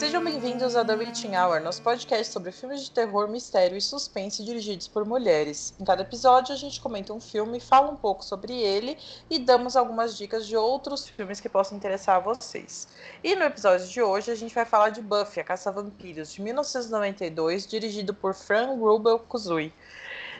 Sejam bem-vindos a The Witching Hour, nosso podcast sobre filmes de terror, mistério e suspense dirigidos por mulheres. Em cada episódio, a gente comenta um filme, fala um pouco sobre ele e damos algumas dicas de outros filmes que possam interessar a vocês. E no episódio de hoje, a gente vai falar de Buffy, a Caça-Vampiros, de 1992, dirigido por Fran Rubel Kuzui.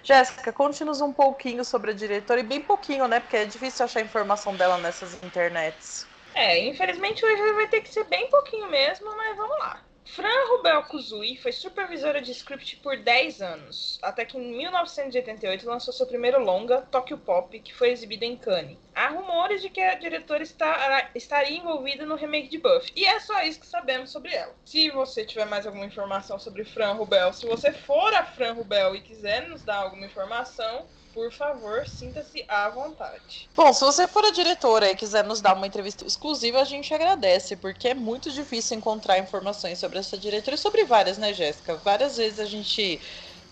Jéssica, conte-nos um pouquinho sobre a diretora, e bem pouquinho, né? Porque é difícil achar informação dela nessas internets. É, infelizmente hoje vai ter que ser bem pouquinho mesmo, mas vamos lá. Fran Rubel Kuzui foi supervisora de script por 10 anos, até que em 1988 lançou seu primeiro longa, Tokyo Pop, que foi exibido em Cannes. Há rumores de que a diretora está, estaria envolvida no remake de Buffy, e é só isso que sabemos sobre ela. Se você tiver mais alguma informação sobre Fran Rubel, se você for a Fran Rubel e quiser nos dar alguma informação, por favor, sinta-se à vontade. Bom, se você for a diretora e quiser nos dar uma entrevista exclusiva, a gente agradece, porque é muito difícil encontrar informações sobre essa diretora e sobre várias, né, Jéssica? Várias vezes a gente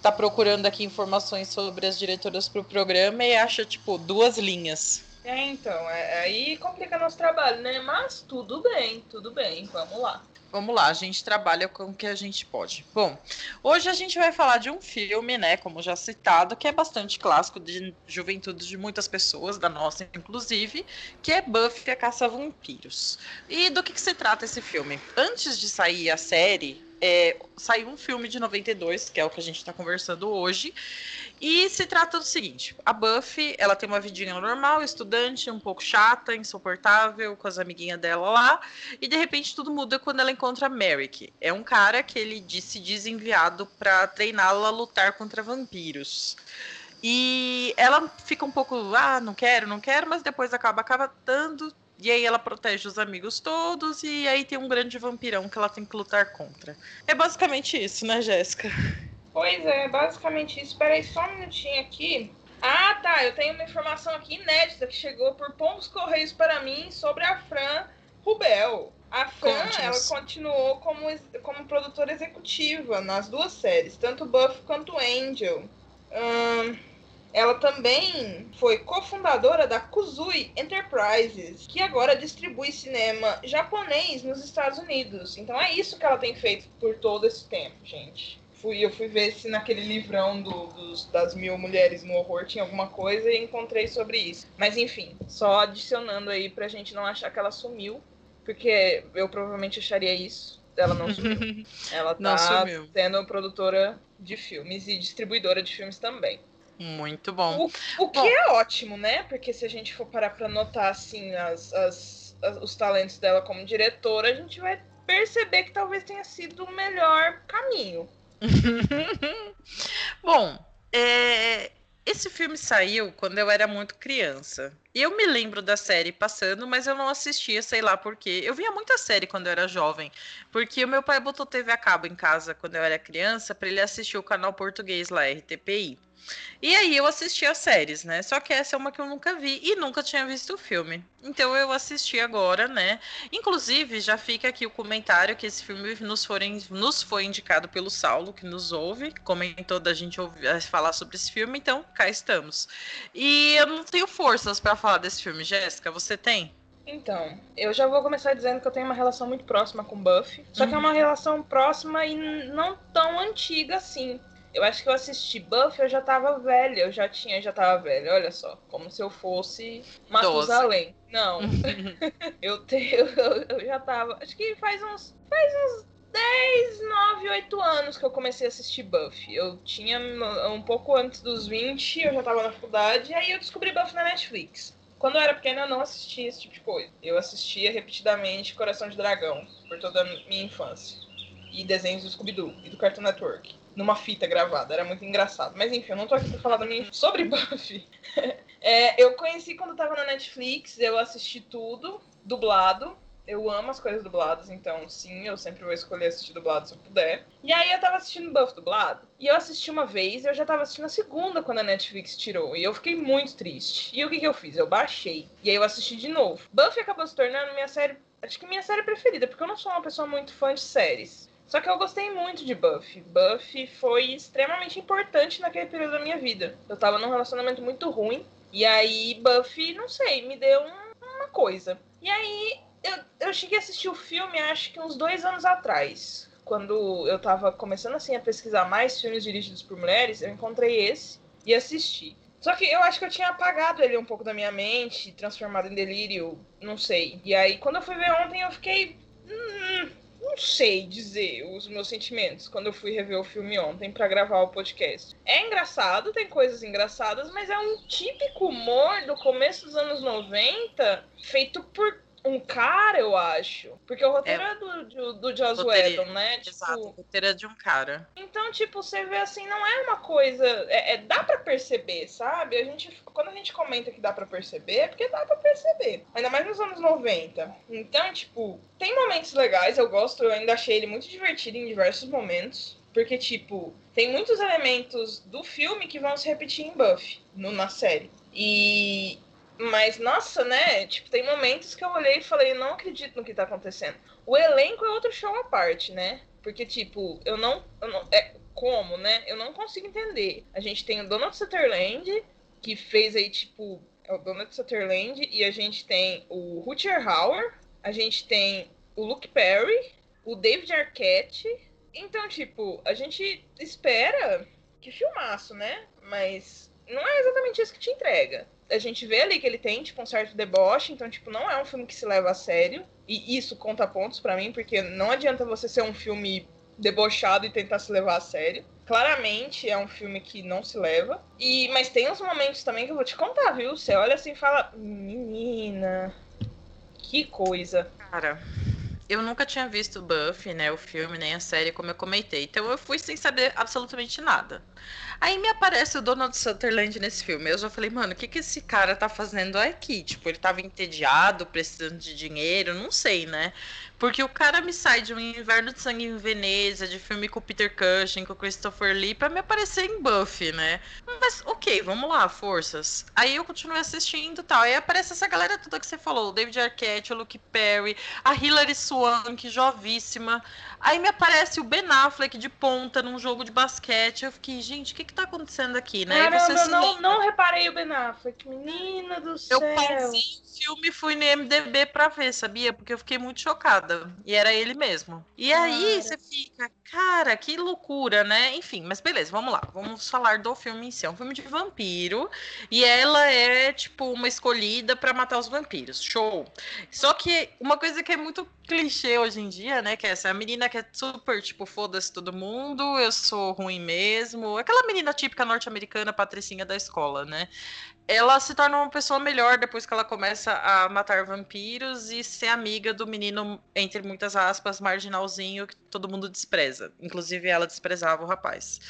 tá procurando aqui informações sobre as diretoras pro programa e acha, tipo, duas linhas. É, então, é, aí complica nosso trabalho, né? Mas tudo bem, tudo bem, vamos lá. Vamos lá, a gente trabalha com o que a gente pode. Bom, hoje a gente vai falar de um filme, né, como já citado, que é bastante clássico de juventude de muitas pessoas, da nossa inclusive, que é Buffy a Caça a Vampiros. E do que, que se trata esse filme? Antes de sair a série, é, saiu um filme de 92, que é o que a gente está conversando hoje, e se trata do seguinte: a Buffy, ela tem uma vidinha normal, estudante, um pouco chata, insuportável, com as amiguinhas dela lá, e de repente tudo muda quando ela encontra Merrick. É um cara que ele se diz enviado para treiná-la a lutar contra vampiros. E ela fica um pouco, ah, não quero, não quero, mas depois acaba acaba dando e aí ela protege os amigos todos e aí tem um grande vampirão que ela tem que lutar contra. É basicamente isso, né, Jéssica? Pois é, basicamente isso. Espera aí só um minutinho aqui. Ah, tá. Eu tenho uma informação aqui inédita que chegou por Pombos Correios para mim sobre a Fran Rubel. A Fran, ela continuou como, como produtora executiva nas duas séries, tanto Buffy quanto Angel. Hum, ela também foi cofundadora da Kuzui Enterprises, que agora distribui cinema japonês nos Estados Unidos. Então é isso que ela tem feito por todo esse tempo, gente fui, eu fui ver se naquele livrão do, dos, das mil mulheres no horror tinha alguma coisa e encontrei sobre isso. Mas enfim, só adicionando aí pra gente não achar que ela sumiu, porque eu provavelmente acharia isso. Ela não sumiu. ela tá não sumiu. sendo produtora de filmes e distribuidora de filmes também. Muito bom. O, o que bom. é ótimo, né? Porque se a gente for parar pra notar assim as, as, as, os talentos dela como diretora, a gente vai perceber que talvez tenha sido o melhor caminho. Bom, é, esse filme saiu quando eu era muito criança. E eu me lembro da série passando, mas eu não assistia, sei lá por quê. Eu via muita série quando eu era jovem, porque o meu pai botou TV a cabo em casa quando eu era criança para ele assistir o canal português lá, RTPI. E aí eu assisti as séries, né? Só que essa é uma que eu nunca vi e nunca tinha visto o filme. Então eu assisti agora, né? Inclusive, já fica aqui o comentário que esse filme nos, forem, nos foi indicado pelo Saulo, que nos ouve, comentou da gente ouvir, eh, falar sobre esse filme, então cá estamos. E eu não tenho forças para falar desse filme, Jéssica, você tem? Então, eu já vou começar dizendo que eu tenho uma relação muito próxima com Buffy. Só que é uma uhum. relação próxima e não tão antiga assim. Eu acho que eu assisti Buffy, eu já tava velha, eu já tinha, já tava velha, olha só, como se eu fosse Matusalém. Não. eu tenho, eu, eu, já tava, acho que faz uns faz uns 10, 9, 8 anos que eu comecei a assistir Buffy. Eu tinha um pouco antes dos 20, eu já tava na faculdade, e aí eu descobri Buffy na Netflix. Quando eu era pequena, eu não assistia esse tipo de coisa. Eu assistia repetidamente Coração de Dragão, por toda a minha infância. E desenhos do Scooby-Doo e do Cartoon Network numa fita gravada. Era muito engraçado. Mas enfim, eu não tô aqui pra falar da minha. Sobre Buffy. é, eu conheci quando tava na Netflix, eu assisti tudo, dublado. Eu amo as coisas dubladas, então sim, eu sempre vou escolher assistir dublado se eu puder. E aí eu tava assistindo Buffy dublado. E eu assisti uma vez, eu já tava assistindo a segunda quando a Netflix tirou. E eu fiquei muito triste. E o que, que eu fiz? Eu baixei. E aí eu assisti de novo. Buffy acabou se tornando minha série. Acho que minha série preferida, porque eu não sou uma pessoa muito fã de séries. Só que eu gostei muito de Buffy. Buffy foi extremamente importante naquele período da minha vida. Eu tava num relacionamento muito ruim. E aí, Buffy, não sei, me deu um, uma coisa. E aí, eu, eu cheguei a assistir o filme acho que uns dois anos atrás. Quando eu tava começando assim a pesquisar mais filmes dirigidos por mulheres, eu encontrei esse e assisti. Só que eu acho que eu tinha apagado ele um pouco da minha mente, transformado em delírio, não sei. E aí, quando eu fui ver ontem, eu fiquei. Não sei dizer os meus sentimentos quando eu fui rever o filme ontem para gravar o podcast. É engraçado, tem coisas engraçadas, mas é um típico humor do começo dos anos 90, feito por um cara, eu acho. Porque o roteiro é, é do, do, do Joss Whedon, né? Tipo, exato, o roteiro é de um cara. Então, tipo, você vê assim, não é uma coisa. É, é dá para perceber, sabe? A gente, quando a gente comenta que dá para perceber, é porque dá para perceber. Ainda mais nos anos 90. Então, tipo, tem momentos legais, eu gosto, eu ainda achei ele muito divertido em diversos momentos. Porque, tipo, tem muitos elementos do filme que vão se repetir em Buffy, no, na série. E, mas, nossa, né? Tipo, tem momentos que eu olhei e falei, não acredito no que tá acontecendo. O elenco é outro show à parte, né? Porque, tipo, eu não. Eu não é, como, né? Eu não consigo entender. A gente tem o Donald Sutherland, que fez aí, tipo, é o Donald Sutherland, e a gente tem o Rutger Hauer, a gente tem o Luke Perry, o David Arquette. Então, tipo, a gente espera que filmaço, né? Mas não é exatamente isso que te entrega a gente vê ali que ele tem, tipo, um certo deboche, então, tipo, não é um filme que se leva a sério. E isso conta pontos para mim, porque não adianta você ser um filme debochado e tentar se levar a sério. Claramente é um filme que não se leva. E mas tem uns momentos também que eu vou te contar, viu? Você olha assim e fala: "Menina, que coisa". Cara, eu nunca tinha visto Buffy, né, o filme, nem a série, como eu comentei. Então eu fui sem saber absolutamente nada. Aí me aparece o Donald Sutherland nesse filme. Eu já falei, mano, o que, que esse cara tá fazendo aqui? Tipo, ele tava entediado, precisando de dinheiro, não sei, né? Porque o cara me sai de um Inverno de Sangue em Veneza, de filme com o Peter Cushing, com o Christopher Lee, pra me aparecer em Buffy, né? Mas, ok, vamos lá, forças. Aí eu continuei assistindo e tal. Aí aparece essa galera toda que você falou, o David Arquette, o Luke Perry, a Hilary Swank, jovíssima. Aí me aparece o Ben Affleck de ponta num jogo de basquete. Eu fiquei, gente, o que que tá acontecendo aqui, né? Caramba, eu não, não reparei o Ben Affleck. Menina do céu. Eu pausei o filme e fui no MDB pra ver, sabia? Porque eu fiquei muito chocada. E era ele mesmo. E aí você fica, cara, que loucura, né? Enfim, mas beleza, vamos lá. Vamos falar do filme em si. É um filme de vampiro. E ela é, tipo, uma escolhida para matar os vampiros. Show. Só que uma coisa que é muito clichê hoje em dia, né? Que é essa menina que é super, tipo, foda-se todo mundo, eu sou ruim mesmo. Aquela menina típica norte-americana, patricinha da escola, né? Ela se torna uma pessoa melhor depois que ela começa a matar vampiros e ser amiga do menino, entre muitas aspas, marginalzinho que todo mundo despreza. Inclusive ela desprezava o rapaz.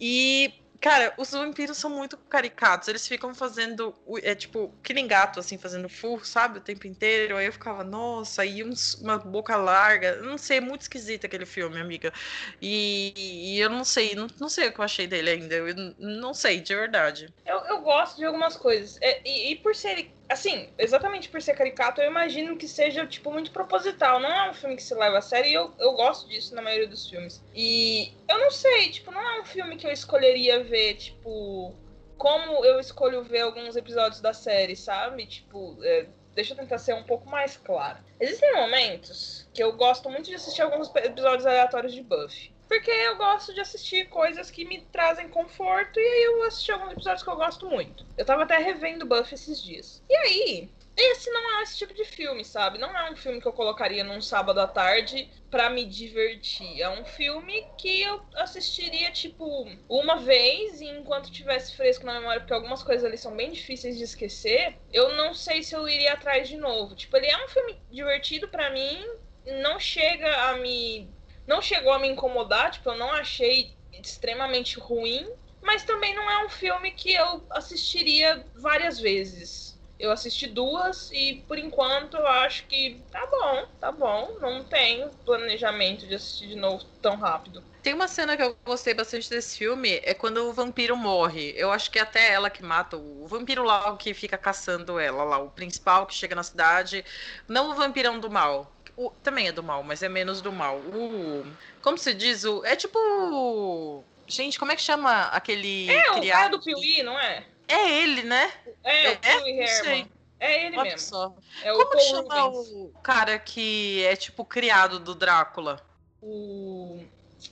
E Cara, os vampiros são muito caricatos. Eles ficam fazendo, é tipo, que nem gato, assim, fazendo furro, sabe? O tempo inteiro. Aí eu ficava, nossa, e uns, uma boca larga. Não sei, é muito esquisito aquele filme, amiga. E, e eu não sei, não, não sei o que eu achei dele ainda. Eu não sei, de verdade. Eu, eu gosto de algumas coisas. É, e, e por ser assim, exatamente por ser caricato, eu imagino que seja, tipo, muito proposital. Não é um filme que se leva a sério e eu, eu gosto disso na maioria dos filmes. E eu não sei, tipo, não é um filme que eu escolheria ver, tipo, como eu escolho ver alguns episódios da série, sabe? Tipo, é, deixa eu tentar ser um pouco mais claro. Existem momentos que eu gosto muito de assistir alguns episódios aleatórios de Buffy. Porque eu gosto de assistir coisas que me trazem conforto e aí eu assisti alguns episódios que eu gosto muito. Eu tava até revendo Buffy esses dias. E aí, esse não é esse tipo de filme, sabe? Não é um filme que eu colocaria num sábado à tarde para me divertir. É um filme que eu assistiria, tipo, uma vez e enquanto tivesse fresco na memória, porque algumas coisas ali são bem difíceis de esquecer, eu não sei se eu iria atrás de novo. Tipo, ele é um filme divertido para mim, não chega a me não chegou a me incomodar, tipo, eu não achei extremamente ruim, mas também não é um filme que eu assistiria várias vezes. Eu assisti duas e por enquanto eu acho que tá bom, tá bom. Não tenho planejamento de assistir de novo tão rápido. Tem uma cena que eu gostei bastante desse filme, é quando o vampiro morre. Eu acho que é até ela que mata o vampiro lá que fica caçando ela lá, o principal que chega na cidade. Não o vampirão do mal, o, também é do mal, mas é menos do mal. O, como se diz? O, é tipo. Gente, como é que chama aquele. É, criado? o cara do Piuí, não é? É ele, né? É, o é? Piuí Herman. É ele Olha mesmo. só. É Como Paul chama Rubens. o cara que é tipo criado do Drácula? O...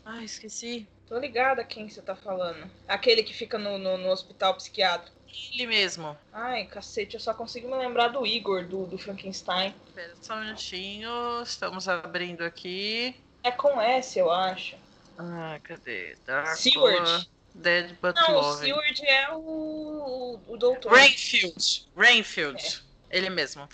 Ah, esqueci. Tô ligada quem você tá falando. Aquele que fica no, no, no hospital psiquiátrico. Ele mesmo. Ai, cacete, eu só consigo me lembrar do Igor, do, do Frankenstein. Espera só um minutinho. Estamos abrindo aqui. É com S, eu acho. Ah, cadê? Drácula. Seward. Dead but Não, o Loving. Seward é o, o, o doutor. Rainfield. Rainfield. Ele mesmo.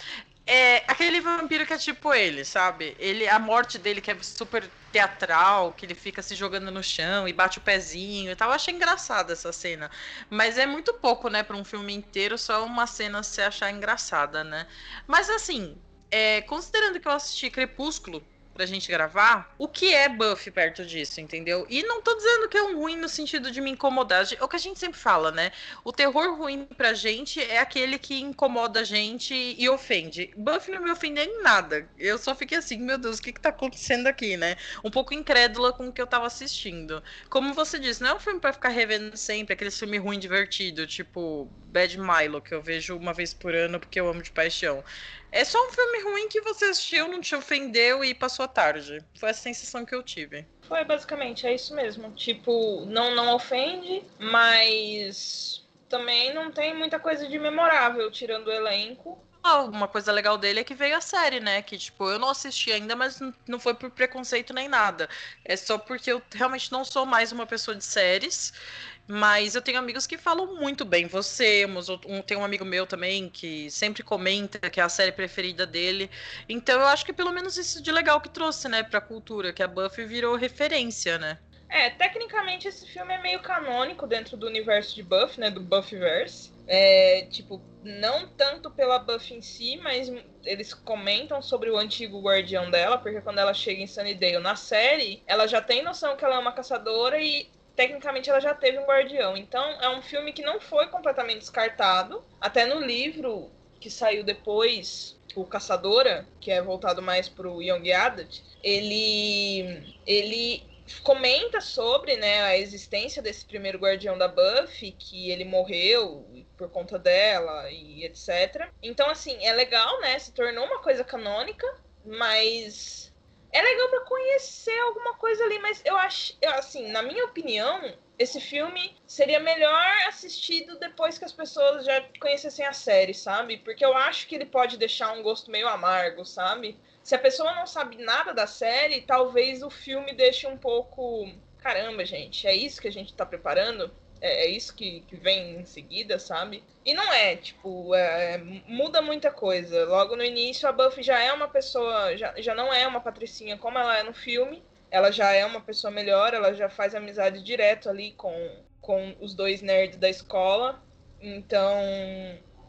É aquele vampiro que é tipo ele, sabe? Ele, a morte dele que é super teatral, que ele fica se jogando no chão e bate o pezinho e tal. Eu achei engraçada essa cena. Mas é muito pouco, né, para um filme inteiro, só uma cena se achar engraçada, né? Mas assim, é, considerando que eu assisti Crepúsculo pra gente gravar, o que é Buffy perto disso, entendeu? E não tô dizendo que é um ruim no sentido de me incomodar. É o que a gente sempre fala, né? O terror ruim pra gente é aquele que incomoda a gente e ofende. Buffy não me ofendeu em nada. Eu só fiquei assim, meu Deus, o que que tá acontecendo aqui, né? Um pouco incrédula com o que eu tava assistindo. Como você disse, não é um filme pra ficar revendo sempre, aquele filme ruim divertido, tipo Bad Milo, que eu vejo uma vez por ano porque eu amo de paixão. É só um filme ruim que você assistiu, não te ofendeu e passou a tarde. Foi a sensação que eu tive. Foi basicamente, é isso mesmo. Tipo, não, não ofende, mas também não tem muita coisa de memorável, tirando o elenco. Uma coisa legal dele é que veio a série, né? Que, tipo, eu não assisti ainda, mas não foi por preconceito nem nada. É só porque eu realmente não sou mais uma pessoa de séries. Mas eu tenho amigos que falam muito bem. Você, um, tem um amigo meu também que sempre comenta que é a série preferida dele. Então eu acho que pelo menos isso de legal que trouxe, né, pra cultura, que a Buffy virou referência, né? É, tecnicamente esse filme é meio canônico dentro do universo de Buffy, né? Do Buffyverse. É, tipo, não tanto pela Buffy em si, mas eles comentam sobre o antigo guardião dela, porque quando ela chega em Sunnydale na série, ela já tem noção que ela é uma caçadora e tecnicamente ela já teve um guardião. Então é um filme que não foi completamente descartado. Até no livro que saiu depois, o Caçadora, que é voltado mais pro Young Adult, ele ele comenta sobre né, a existência desse primeiro guardião da Buffy, que ele morreu por conta dela e etc. Então, assim, é legal, né? Se tornou uma coisa canônica, mas é legal para conhecer alguma coisa ali. Mas eu acho, eu, assim, na minha opinião, esse filme seria melhor assistido depois que as pessoas já conhecessem a série, sabe? Porque eu acho que ele pode deixar um gosto meio amargo, sabe? Se a pessoa não sabe nada da série, talvez o filme deixe um pouco. Caramba, gente, é isso que a gente tá preparando? É, é isso que, que vem em seguida, sabe? E não é, tipo, é, muda muita coisa. Logo no início, a Buffy já é uma pessoa. Já, já não é uma patricinha como ela é no filme. Ela já é uma pessoa melhor, ela já faz amizade direto ali com, com os dois nerds da escola. Então,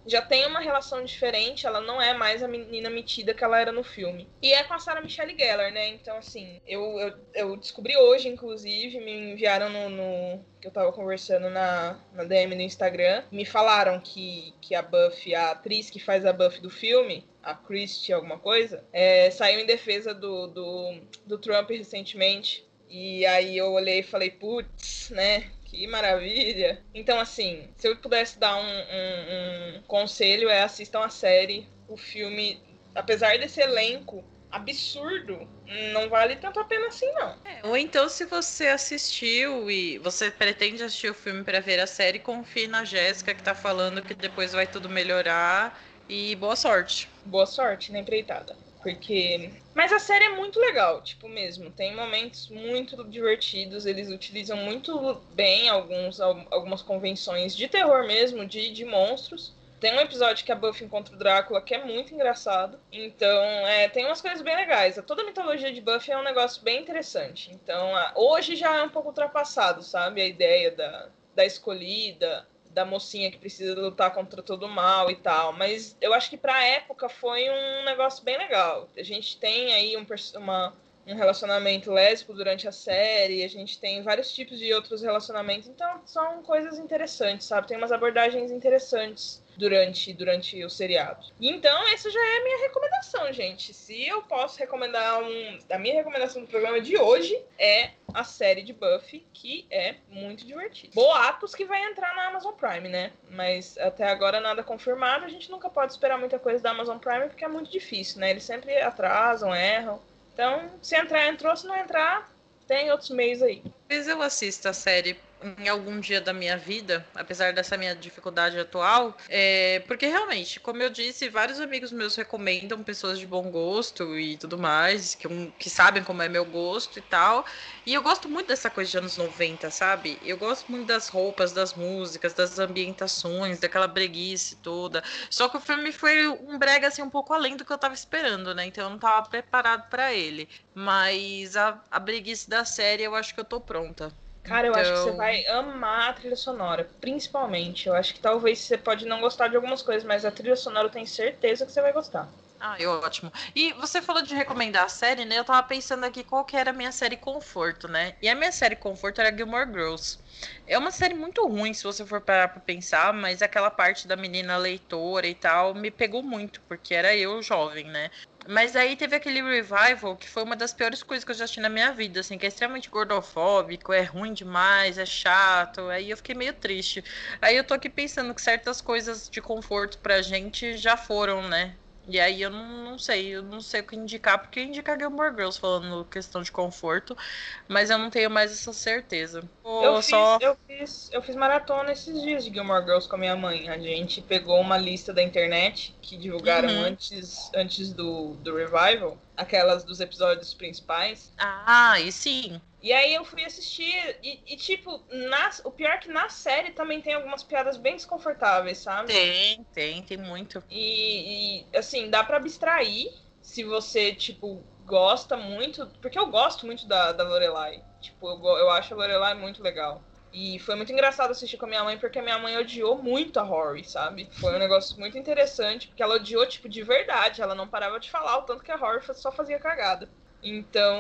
já tem uma relação diferente, ela não é mais a menina metida que ela era no filme. E é com a Sarah Michelle Gellar, né? Então, assim, eu, eu, eu descobri hoje, inclusive, me enviaram no, no. que eu tava conversando na, na DM no Instagram. Me falaram que, que a Buffy, a atriz que faz a Buffy do filme, a Christie alguma coisa, é, saiu em defesa do, do, do Trump recentemente. E aí eu olhei e falei, putz, né? Que maravilha. Então, assim, se eu pudesse dar um, um, um conselho, é assistam a série. O filme, apesar desse elenco absurdo, não vale tanto a pena assim, não. É, ou então, se você assistiu e você pretende assistir o filme para ver a série, confie na Jéssica que tá falando que depois vai tudo melhorar. E boa sorte. Boa sorte na empreitada. Porque. Mas a série é muito legal, tipo mesmo. Tem momentos muito divertidos. Eles utilizam muito bem alguns, algumas convenções de terror mesmo, de, de monstros. Tem um episódio que a Buffy encontra o Drácula que é muito engraçado. Então, é, tem umas coisas bem legais. Toda a mitologia de Buffy é um negócio bem interessante. Então, a, hoje já é um pouco ultrapassado, sabe? A ideia da, da escolhida, da mocinha que precisa lutar contra todo o mal e tal. Mas eu acho que pra época foi um negócio bem legal. A gente tem aí um, uma, um relacionamento lésbico durante a série, a gente tem vários tipos de outros relacionamentos, então são coisas interessantes, sabe? Tem umas abordagens interessantes durante, durante o seriado. Então, essa já é a minha recomendação, gente. Se eu posso recomendar um. A minha recomendação do programa de hoje é a série de Buffy, que é muito divertida. Boatos que vai entrar na Amazon Prime, né? Mas até agora nada confirmado. A gente nunca pode esperar muita coisa da Amazon Prime porque é muito difícil, né? Eles sempre atrasam, erram. Então, se entrar, entrou. Se não entrar, tem outros meios aí. Talvez eu assista a série em algum dia da minha vida, apesar dessa minha dificuldade atual, é, porque realmente, como eu disse, vários amigos meus recomendam pessoas de bom gosto e tudo mais, que, que sabem como é meu gosto e tal. E eu gosto muito dessa coisa de anos 90, sabe? Eu gosto muito das roupas, das músicas, das ambientações, daquela breguice toda. Só que o filme foi um brega assim um pouco além do que eu tava esperando, né? Então eu não tava preparado para ele. Mas a, a breguice da série eu acho que eu tô pronta. Cara, eu acho que você então vai amar a trilha sonora, principalmente. Eu acho que talvez você pode não gostar de algumas coisas, mas a trilha sonora eu tenho certeza que você vai gostar. Ah, ótimo. E você falou de recomendar a série, né? Eu tava pensando aqui qual que era a minha série conforto, né? E a minha série conforto era Gilmore Girls. É uma série muito ruim, se você for parar pra pensar, mas aquela parte da menina leitora e tal me pegou muito, porque era eu jovem, né? Mas aí teve aquele revival que foi uma das piores coisas que eu já assisti na minha vida, assim, que é extremamente gordofóbico, é ruim demais, é chato. Aí eu fiquei meio triste. Aí eu tô aqui pensando que certas coisas de conforto pra gente já foram, né? E aí eu não, não sei, eu não sei o que indicar, porque eu indicar Gilmore Girls falando questão de conforto, mas eu não tenho mais essa certeza. eu, fiz, só... eu, fiz, eu fiz maratona esses dias de Gilmore Girls com a minha mãe. A gente pegou uma lista da internet que divulgaram uhum. antes, antes do, do revival, aquelas dos episódios principais. Ah, e sim. E aí eu fui assistir e, e, tipo, na, o pior é que na série também tem algumas piadas bem desconfortáveis, sabe? Tem, tem, tem muito. E, e assim, dá para abstrair se você, tipo, gosta muito. Porque eu gosto muito da, da Lorelai. Tipo, eu, eu acho a Lorelai muito legal. E foi muito engraçado assistir com a minha mãe, porque a minha mãe odiou muito a Rory, sabe? Foi um negócio muito interessante, porque ela odiou, tipo, de verdade. Ela não parava de falar, o tanto que a Rory só fazia cagada. Então,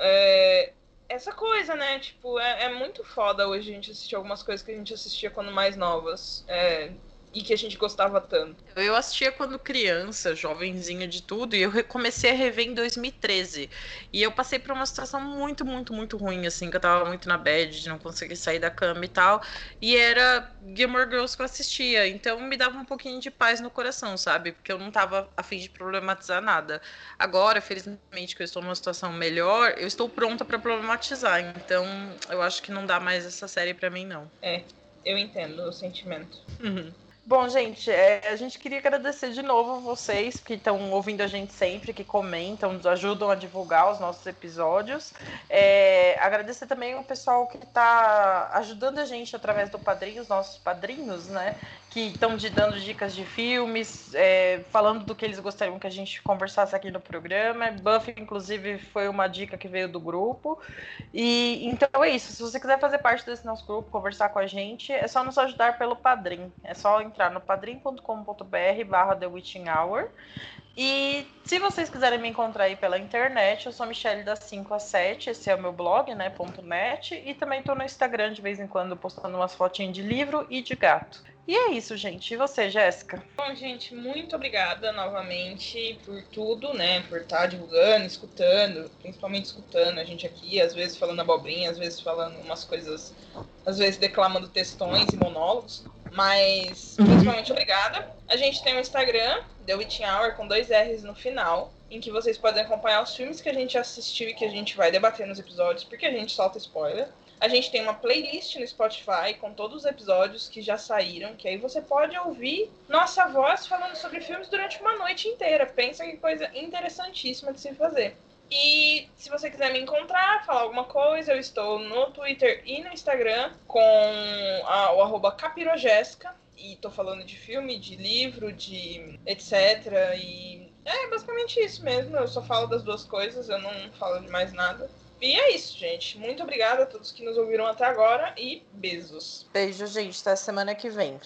é, essa coisa, né? Tipo, é, é, muito foda hoje a gente assistir algumas coisas que a gente assistia quando mais novas. É, e que a gente gostava tanto. Eu assistia quando criança, jovenzinha de tudo, e eu comecei a rever em 2013. E eu passei por uma situação muito, muito, muito ruim, assim, que eu tava muito na bad, de não conseguir sair da cama e tal. E era Gilmore Girls que eu assistia. Então me dava um pouquinho de paz no coração, sabe? Porque eu não tava a fim de problematizar nada. Agora, felizmente, que eu estou numa situação melhor, eu estou pronta para problematizar. Então, eu acho que não dá mais essa série para mim, não. É, eu entendo o sentimento. Uhum. Bom, gente, é, a gente queria agradecer de novo vocês que estão ouvindo a gente sempre, que comentam, nos ajudam a divulgar os nossos episódios. É, agradecer também o pessoal que está ajudando a gente através do padrinho, os nossos padrinhos, né? Que estão dando dicas de filmes, é, falando do que eles gostariam que a gente conversasse aqui no programa. Buffy, inclusive, foi uma dica que veio do grupo. E então é isso. Se você quiser fazer parte desse nosso grupo, conversar com a gente, é só nos ajudar pelo Padrim. É só entrar no padrim.com.br barra The Witching Hour. E se vocês quiserem me encontrar aí pela internet, eu sou Michelle das 5 a 7, esse é o meu blog, né, .net, e também estou no Instagram de vez em quando postando umas fotinhas de livro e de gato. E é isso, gente. E você, Jéssica? Bom, gente, muito obrigada novamente por tudo, né? Por estar divulgando, escutando, principalmente escutando a gente aqui, às vezes falando abobrinha, às vezes falando umas coisas, às vezes declamando textões e monólogos. Mas, uhum. principalmente obrigada. A gente tem o um Instagram, The Witching Hour, com dois R's no final, em que vocês podem acompanhar os filmes que a gente assistiu e que a gente vai debater nos episódios, porque a gente solta spoiler. A gente tem uma playlist no Spotify com todos os episódios que já saíram, que aí você pode ouvir nossa voz falando sobre filmes durante uma noite inteira. Pensa que coisa interessantíssima de se fazer. E se você quiser me encontrar, falar alguma coisa, eu estou no Twitter e no Instagram com a, o arroba capirogésica. E tô falando de filme, de livro, de etc. E é basicamente isso mesmo. Eu só falo das duas coisas, eu não falo de mais nada. E é isso, gente. Muito obrigada a todos que nos ouviram até agora e beijos. Beijo, gente. Até semana que vem.